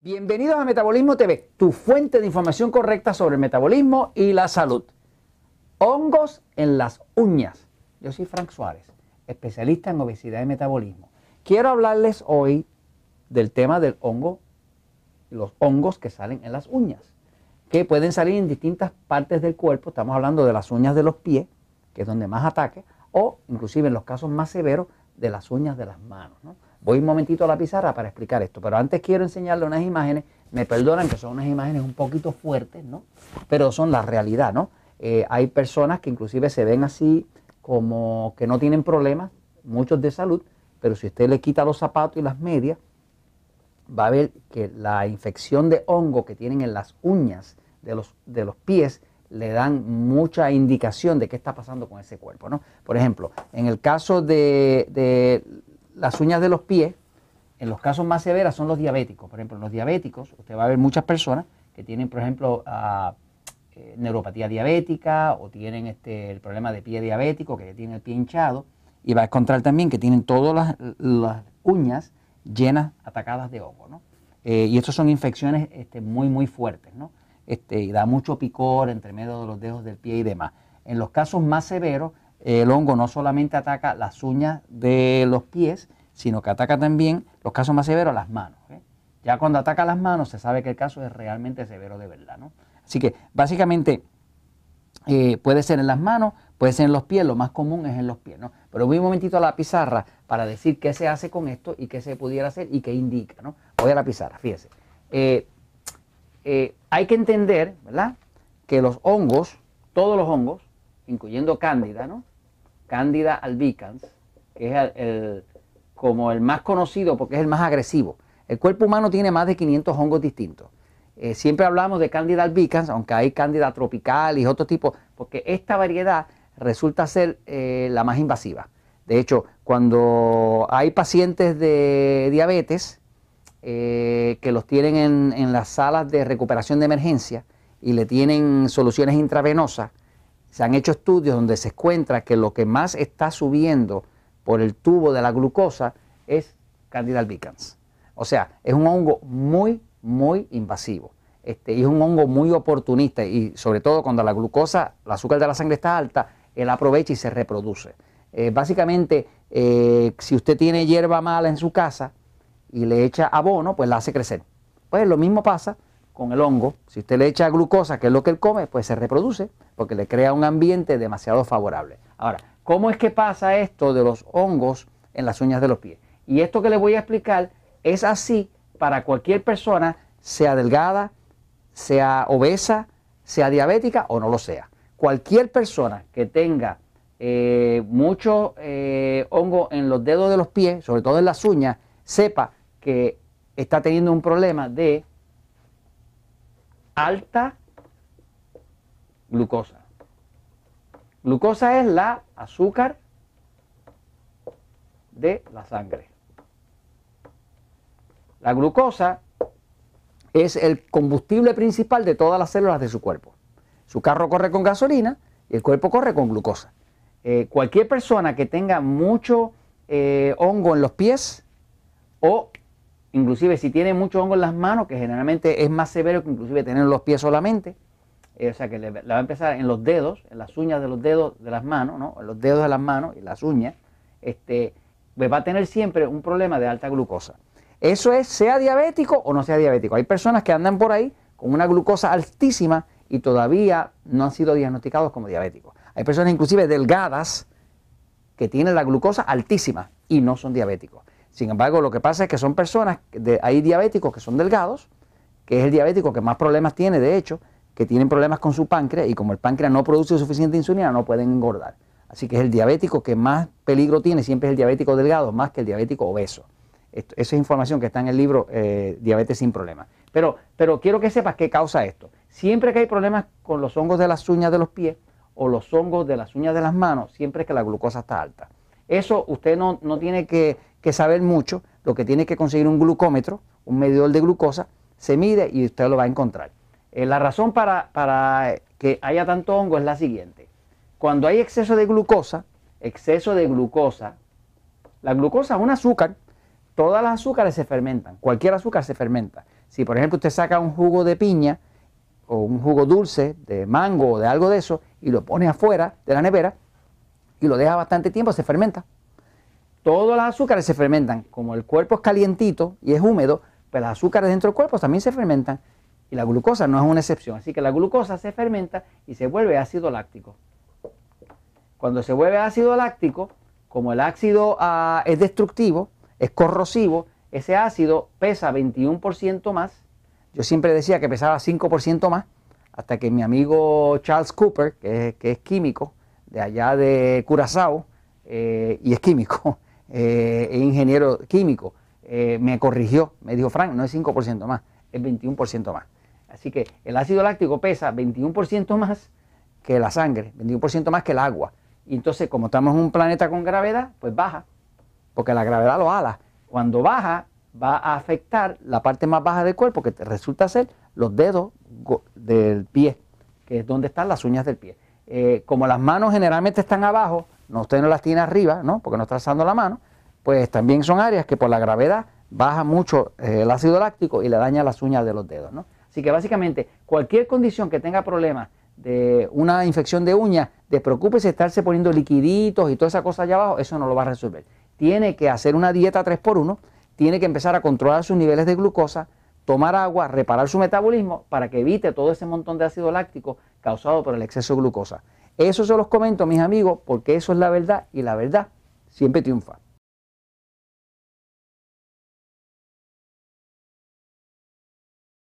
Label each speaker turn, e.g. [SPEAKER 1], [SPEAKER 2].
[SPEAKER 1] Bienvenidos a Metabolismo TV, tu fuente de información correcta sobre el metabolismo y la salud. Hongos en las uñas. Yo soy Frank Suárez, especialista en obesidad y metabolismo. Quiero hablarles hoy del tema del hongo, los hongos que salen en las uñas, que pueden salir en distintas partes del cuerpo. Estamos hablando de las uñas de los pies, que es donde más ataque, o inclusive en los casos más severos de las uñas de las manos. Voy un momentito a la pizarra para explicar esto, pero antes quiero enseñarle unas imágenes. Me perdonan que son unas imágenes un poquito fuertes, ¿no? Pero son la realidad, ¿no? Eh, hay personas que inclusive se ven así como que no tienen problemas, muchos de salud, pero si usted le quita los zapatos y las medias, va a ver que la infección de hongo que tienen en las uñas de los, de los pies le dan mucha indicación de qué está pasando con ese cuerpo. ¿no? Por ejemplo, en el caso de, de las uñas de los pies, en los casos más severos son los diabéticos. Por ejemplo, en los diabéticos, usted va a ver muchas personas que tienen, por ejemplo, ah, eh, neuropatía diabética o tienen este, el problema de pie diabético, que tienen el pie hinchado, y va a encontrar también que tienen todas las, uñas llenas, atacadas de hongo. Eh, y estas son infecciones este, muy, muy fuertes, ¿no? Este, y da mucho picor entre medio de los dedos del pie y demás. En los casos más severos, el hongo no solamente ataca las uñas de los pies, sino que ataca también, los casos más severos, las manos. ¿eh? Ya cuando ataca las manos se sabe que el caso es realmente severo de verdad. ¿no? Así que básicamente eh, puede ser en las manos, puede ser en los pies, lo más común es en los pies. ¿no? Pero voy un momentito a la pizarra para decir qué se hace con esto y qué se pudiera hacer y qué indica. ¿no? Voy a la pizarra, fíjese. Eh, hay que entender, ¿verdad? Que los hongos, todos los hongos, incluyendo cándida, ¿no? Cándida albicans, que es el, como el más conocido porque es el más agresivo. El cuerpo humano tiene más de 500 hongos distintos. Eh, siempre hablamos de Candida albicans, aunque hay Candida tropical y otro tipo, porque esta variedad resulta ser eh, la más invasiva. De hecho, cuando hay pacientes de diabetes eh, que los tienen en, en las salas de recuperación de emergencia y le tienen soluciones intravenosas, se han hecho estudios donde se encuentra que lo que más está subiendo por el tubo de la glucosa es Candida albicans. O sea, es un hongo muy, muy invasivo. Este, es un hongo muy oportunista y sobre todo cuando la glucosa, el azúcar de la sangre está alta, él aprovecha y se reproduce. Eh, básicamente, eh, si usted tiene hierba mala en su casa y le echa abono, pues la hace crecer. Pues lo mismo pasa con el hongo. Si usted le echa glucosa, que es lo que él come, pues se reproduce porque le crea un ambiente demasiado favorable. Ahora, ¿Cómo es que pasa esto de los hongos en las uñas de los pies? Y esto que les voy a explicar es así para cualquier persona, sea delgada, sea obesa, sea diabética o no lo sea. Cualquier persona que tenga eh, mucho eh, hongo en los dedos de los pies, sobre todo en las uñas, sepa que está teniendo un problema de alta glucosa. Glucosa es la azúcar de la sangre. La glucosa es el combustible principal de todas las células de su cuerpo. Su carro corre con gasolina y el cuerpo corre con glucosa. Eh, cualquier persona que tenga mucho eh, hongo en los pies o inclusive si tiene mucho hongo en las manos, que generalmente es más severo que inclusive tener los pies solamente, eh, o sea que le, va a empezar en los dedos, en las uñas de los dedos de las manos, ¿no? en los dedos de las manos y las uñas, este, pues va a tener siempre un problema de alta glucosa. Eso es, sea diabético o no sea diabético. Hay personas que andan por ahí con una glucosa altísima y todavía no han sido diagnosticados como diabéticos. Hay personas inclusive delgadas que tienen la glucosa altísima y no son diabéticos. Sin embargo, lo que pasa es que son personas, de, hay diabéticos que son delgados, que es el diabético que más problemas tiene, de hecho, que tienen problemas con su páncreas y como el páncreas no produce suficiente insulina no pueden engordar. Así que es el diabético que más peligro tiene, siempre es el diabético delgado, más que el diabético obeso. esa es información que está en el libro eh, Diabetes sin problemas. Pero, pero quiero que sepas qué causa esto. Siempre que hay problemas con los hongos de las uñas de los pies o los hongos de las uñas de las manos, siempre es que la glucosa está alta. Eso usted no, tiene que, que saber mucho, lo que tiene que conseguir un glucómetro, un medidor de glucosa, se mide y usted lo va a encontrar. Eh, la razón para, que haya tanto hongo es la siguiente. Cuando hay exceso de glucosa, exceso de glucosa, la glucosa es un azúcar todas las azúcares se fermentan, cualquier azúcar se fermenta. Si por ejemplo usted saca un jugo de piña o un jugo dulce de mango o de algo de eso y lo pone afuera de la nevera y lo deja bastante tiempo, se fermenta. Todas las azúcares se fermentan. Como el cuerpo es calientito y es húmedo, pues las azúcares dentro del cuerpo también se fermentan. Y la glucosa no es una excepción. Así que la glucosa se fermenta y se vuelve ácido láctico. Cuando se vuelve ácido láctico, como el ácido ah, es destructivo, es corrosivo, ese ácido pesa 21% más. Yo siempre decía que pesaba 5% más, hasta que mi amigo Charles Cooper, que es, químico de allá de Curazao, eh, y es químico, eh, es ingeniero químico, eh, me corrigió, me dijo, Frank, no es 5% más, es 21% más. Así que el ácido láctico pesa 21% más que la sangre, 21% más que el agua. Y entonces, como estamos en un planeta con gravedad, pues baja, porque la gravedad lo ala. Cuando baja, va a afectar la parte más baja del cuerpo, que resulta ser los dedos del pie, que es donde están las uñas del pie. Eh, como las manos generalmente están abajo, no usted no las tiene arriba, ¿no? porque no está alzando la mano, pues también son áreas que por la gravedad baja mucho eh, el ácido láctico y le daña las uñas de los dedos. ¿no? Así que básicamente cualquier condición que tenga problemas de una infección de uñas, despreocúpese estarse poniendo liquiditos y toda esa cosa allá abajo, eso no lo va a resolver. Tiene que hacer una dieta 3x1, tiene que empezar a controlar sus niveles de glucosa, tomar agua, reparar su metabolismo para que evite todo ese montón de ácido láctico causado por el exceso de glucosa. Eso se los comento, mis amigos, porque eso es la verdad y la verdad siempre triunfa.